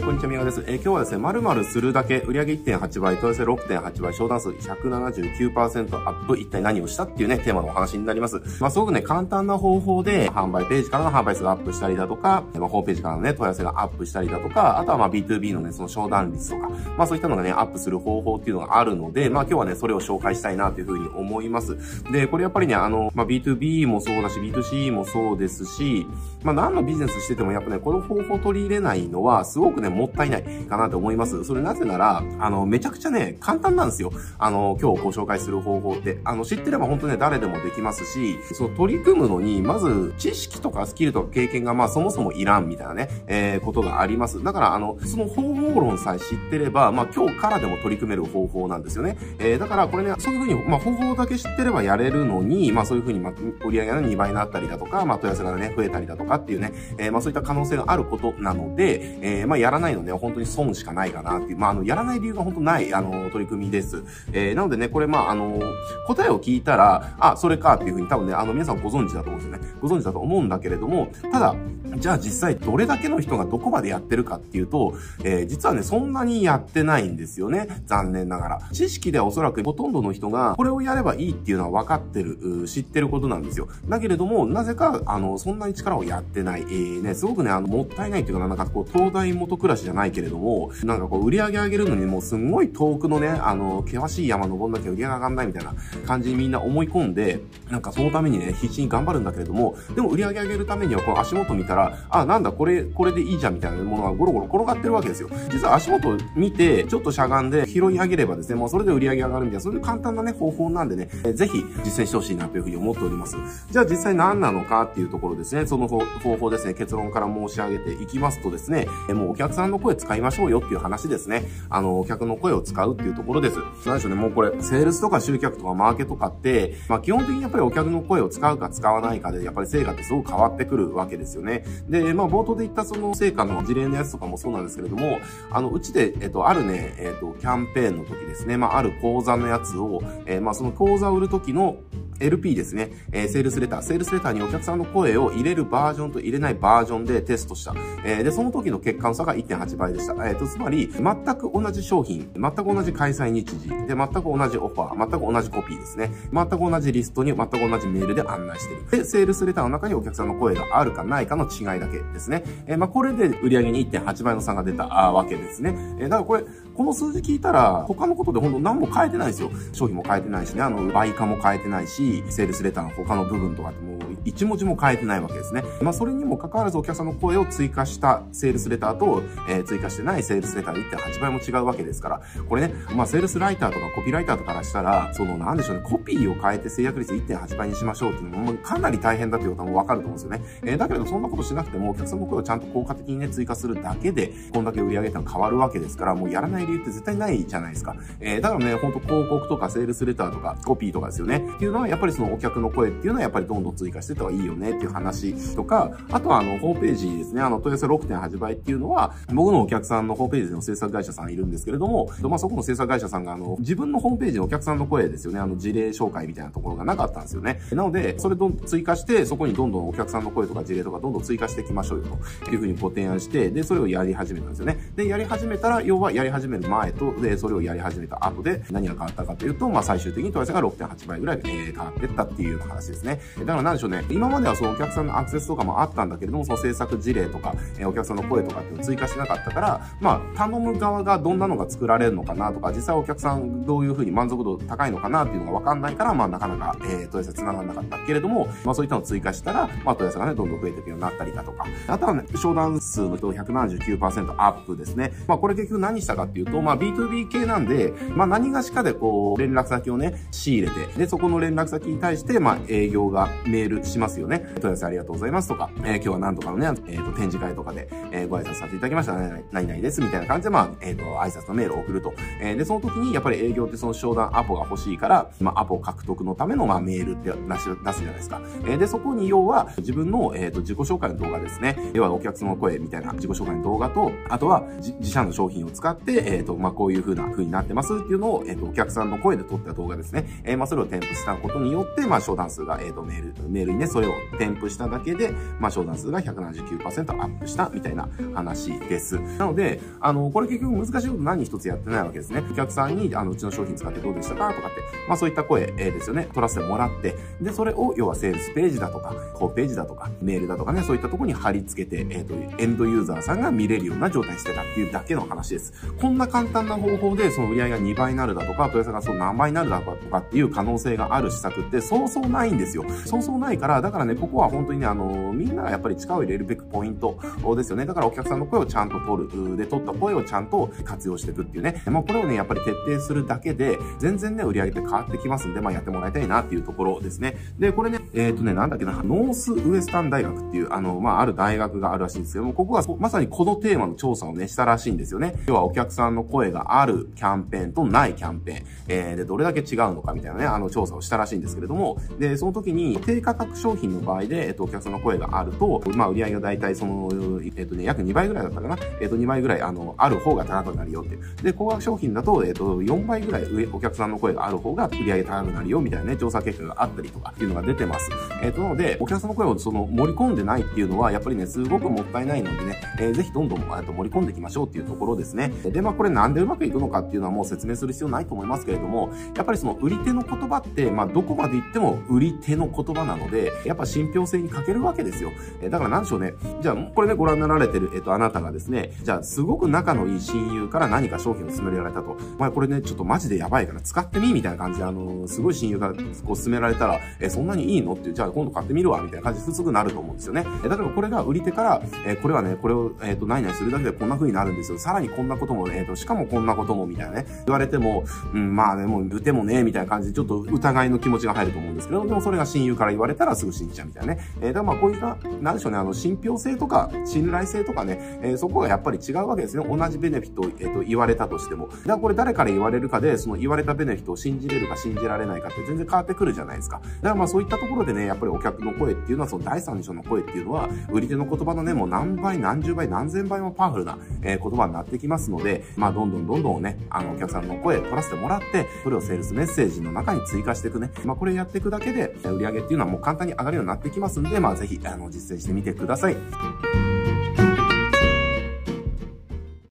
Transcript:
い、こんにちは、みやです。えー今日はですね、〇〇するだけ、売上1.8倍、問い合わせ6.8倍、商談数179%アップ、一体何をしたっていうね、テーマのお話になります。まあ、すごくね、簡単な方法で、販売ページからの販売数がアップしたりだとか、まあ、ホームページからのね、問い合わせがアップしたりだとか、あとはまあ B2B のね、その商談率とか、まあそういったのがね、アップする方法っていうのがあるので、まあ今日はね、それを紹介したいなというふうに思います。で、これやっぱりね、あの、まあ B2B もそうだし、B2C もそうですし、まあ何のビジネスしててもやっぱね、この方法を取り入れないのは、すごくね、もったいないかなと思います。それなぜなら、あの、めちゃくちゃね、簡単なんですよ。あの、今日ご紹介する方法って。あの、知ってれば本当ね、誰でもできますし、その取り組むのに、まず、知識とかスキルとか経験が、まあそもそもいらんみたいなね、えー、ことがあります。だから、あの、その方法論さえ知ってれば、まあ今日からでも取り組める方法なんですよね。えー、だからこれね、そういうふうに、まあ方法だけ知ってればやれるのに、まあそういうふうに、まあ、売り上げが2倍になったりだとか、まあ問い合わせがね、増えたりだとかっていうね、えー、まあそういった可能性があることなので、えー、まあやらないのね、本当に損しかないかなっていう、まああの、やらない理由が本当ない、あの、取り組みです。えー、なのでね、これまああの、答えを聞いたら、あ、それかっていうふうに多分ね、あの、皆さんご存知だと思うんですよね。ご存知だと思うんだけれども、ただ、じゃあ実際どれだけの人がどこまでやってるかっていうと、えー、実はね、そんなにやってないんですよね。残念ながら。知識ではおそらくほとんどの人が、これをやればいいっていうのは分かってる、知ってることなんですよ。だけれども、なぜか、あの、そんなに力をやってない。えー、ね、すごくね、あの、もったいないっていうかな、んかこう、東大元暮らしじゃないけれども、なんかこう、売り上げ上げるのにもうすんごい遠くのね、あの、険しい山登んなきゃ売り上げ上がんないみたいな感じにみんな思い込んで、なんかそのためにね、必死に頑張るんだけれども、でも売り上げ上げるためには、こう、足元見たら、あ、なんだ、これ、これでいいじゃんみたいなものがゴロゴロ転がってるわけですよ。実は足元見て、ちょっとしゃがんで拾い上げればですね、もうそれで売り上げ上がるみたいな、それで簡単なね、方法なんでね、えーぜひ実践してほしいなというふうに思っております。じゃあ実際何なのかっていうところですね、その方法ですね、結論から申し上げていきますとですね、えーもうお客さんの声使いましょうよっていう話ですね。あの、お客の声を使うっていうところです。何でしょうね、もうこれ、セールスとか集客とかマーケとかって、まあ基本的にやっぱりお客の声を使うか使わないかで、やっぱり成果ってすごく変わってくるわけですよね。で、まあ冒頭で言ったその成果の事例のやつとかもそうなんですけれども、あの、うちで、えっと、あるね、えっと、キャンペーンの時ですね、まあある講座のやつを、えーまあその講座を売る時の LP ですね、えーセールスレター、セールスレターにお客さんの声を入れるバージョンと入れないバージョンでテストした。えーで、その時の結果の差が1.8倍でした。えっ、と、つまり、全く同じ商品、全く同じ開催日時、で、全く同じオファー、全く同じコピーですね。全く同じリストに全く同じメールで案内してる。で、セールスレターの中にお客さんの声があるかないかの違いだけですね。えーまあ、これで売上に1.8倍の差が出たわけですね。えーだからこれ、この数字聞いたら、他のことで本当何も変えてないんですよ。商品も変えてないしね、あの、売価も変えてないし、セールスレターの他の部分とかってもう一文字も変えてないわけですね。まあ、それにも関わらずお客さんの声を追加したセールスレターと、えー追加してないセールスレターで1.8倍も違うわけですから、これね、まあ、セールスライターとかコピーライターとかからしたら、その、なんでしょうね、コピーを変えて制約率1.8倍にしましょうっていうのも、かなり大変だということもわかると思うんですよね。えーだけれどそんなことしなくても、お客さんの声をちゃんと効果的にね、追加するだけで、こんだけ売り上げってのは変わるわけですから、もうやらない理由って絶対ないじゃないですか。えーだからね、ほんと広告とかセールスレターとかコピーとかですよね。っていうのは、やっぱりそのお客の声っていうのはやっぱりどんどん追加していった方がいいよねっていう話とか、あとはあの、ホームページですね、あの、問い合わせ6.8倍っていうのは、僕のお客さんのホームページの制作会社さんいるんですけれども、まあ、そこの制作会社さんがあの、自分のホームページのお客さんの声ですよね、あの、事例紹介みたいなところがなかったんですよね。なので、それどん追加して、そこにどんどんお客さんの声とか事例とかどんどん追加していきましょうよというふうにご提案して、で、それをやり始めたんですよね。で、やり始めたら、要はやり始める前と、で、それをやり始めた後で何が変わったかというと、まあ、最終的に問い合わせが6.8倍ぐらい、えー変わってったっていう話ですね。だからなんでしょうね、今まではそのお客さんのアクセスとかもあったんだけれども、その制作事例とか、えお客さんの声とかっていうのを追加しなかったから、まあ、頼む側がどんなのが作られるのかなとか、実際お客さんどういうふうに満足度高いのかなっていうのがわかんないから、まあ、なかなか、えー、問い合わせ繋がらなかったけれども、まあ、そういったのを追加したら、まあ、問い合わせがね、どんどん増えていくようになったりだとか、あとはね、商談数の人179%アップですね。まあ、これ結局何したかっていうと、まあ、B2B 系なんで、まあ、何がしかでこう、連絡先をね、仕入れて、で、そこの連絡先に対して、まあ、営業がメールしますよね。問い合わせありがとうございますとか、えー今日は何とかのね、えっ、と、展示会とかで、えーご挨拶させていただきました。何々何々です、みたいな感じで、まあ、えっ、と、挨拶のメールを送ると。えーで、その時に、やっぱり営業ってその商談アポが欲しいから、まあ、アポ獲得のための、まあ、メールって出し出すじゃないですか。えーで、そこに要は、自分の、えっ、と、自己紹介の動画ですね。要は、お客様の声みたいな自己紹介の動画と、あとは、自社の商品を使って、えっ、ー、と、まあ、こういう風な風になってますっていうのを、えっ、と、お客さんの声で撮った動画ですね。えー、まあ、それを添付したことによって、まあ、商談数が、えっ、と、メール、メールにね、それを添付しただけで、まあ、商談数が179%アップしたみたいな話です。なので、あの、これ結局難しいこと何一つやってないわけですね。お客さんに、あの、うちの商品使ってどうでしたかとかって、まあ、そういった声、えー、ですよね。取らせてもらって、で、それを、要はセールスページだとか、ホームページだとか、メールだとかね、そういったとこに貼り付けて、えっ、と、エンドユーザーさんが見れるような状態にしてたっていうだけの話です。こんな簡単な方法で、その売り上げが2倍になるだとか、問い合わせがその何倍になるだとかっていう可能性がある施策ってそうそうないんですよ。そうそうないから、だからね、ここは本当にね、あの、みんながやっぱり力を入れるべくポイントですよね。だからお客さんの声をちゃんと取る。で、取った声をちゃんと活用していくっていうね。まあ、これをね、やっぱり徹底するだけで、全然ね、売り上げって変わってきますんで、まあ、やってもらいたいなっていうところですね。で、これね、えっ、ー、とね、なんだっけな、ノースウエスタン大学っていう、あの、まあ、ある大学があるらしいんですけども、ここがまさにこのテーマの調査をね、したらしいんですよね。要はお客さんの声があるキャンペーンとないキャンペーン、えー、で、どれだけ違うのかみたいなね、あの、調査をしたらしいんですけれども、で、その時に、低価格商品の場合で、えっと、お客さんの声があると、まあ、売り上げが大体その、えっとね、約2倍ぐらいだったかな。えっと、2倍ぐらい、あの、ある方が高くなるよって。で、高額商品だと、えっと、4倍ぐらい上、お客さんの声がある方が売り上げ高くなるよみたいなね、調査結果があったりとかっていうのが出てます。えっと、なので、お客さんの声をその盛り込んでないっていうのは、やっぱりね、すごくもったいないのでね、えー、ぜひどんどん、えっと盛り込んでいきましょうっていうところですね。で、まあ、これなんでうまくいくのかっていうのはもう説明する必要ないと思いますけれども、やっぱりその売り手の言葉って、まあ、どこまで言っても売り手の言葉なので、やっぱ信憑性に欠けるわけですよ。え、だからなんでしょうね。じゃあ、これね、ご覧になられてる、えっ、と、あなたがですね、じゃあ、すごく仲のいい親友から何か商品を勧められたと。お前これね、ちょっとマジでやばいから使ってみみたいな感じで、あのー、すごい親友からこう勧められたら、え、そんなにいいのっていう、じゃあ今度買ってみるわ、みたいな感じで普通くなると思うんですよね。えー、例えばこれが売り手から、え、これはね、これを、えっ、ー、と、何々するだけでこんな風になるんですよ。さらにこんなことも、えっ、と、しかもこんなことも、みたいなね、言われても、うん、まあでも、売てもね、みたいな感じで、ちょっと疑いの気持ちが入ると思うんですけど、でもそれが親友から言われたらすぐ信じちゃうみたいなね。えー、だからまあこういった、なんでしょうね、あの、信憑性とか、信頼性とかね、えー、そこがやっぱり違うわけですね。同じベネフィットを、えっ、ー、と、言われたとしても。だからこれ誰から言われるかで、その言われたベネフィットを信じれるか信じられないかって全然変わってくるじゃないですか。だからまあそういったところでね、やっぱりお客の声っていうのは、その第三者の声っていうのは、売り手の言葉のね、もう何倍、何十倍、何千倍もパワフルな、えー、言葉になってきますので、まあどんどんどんどんね、あの、お客さんの声取らせてもらって、それをセールスメッセージの中に追加していくね。まあこれやっていくだけで、売り上げっていうのはもう簡単にに上がるようになってきますんで、まあぜひ、あの、実践してみてください。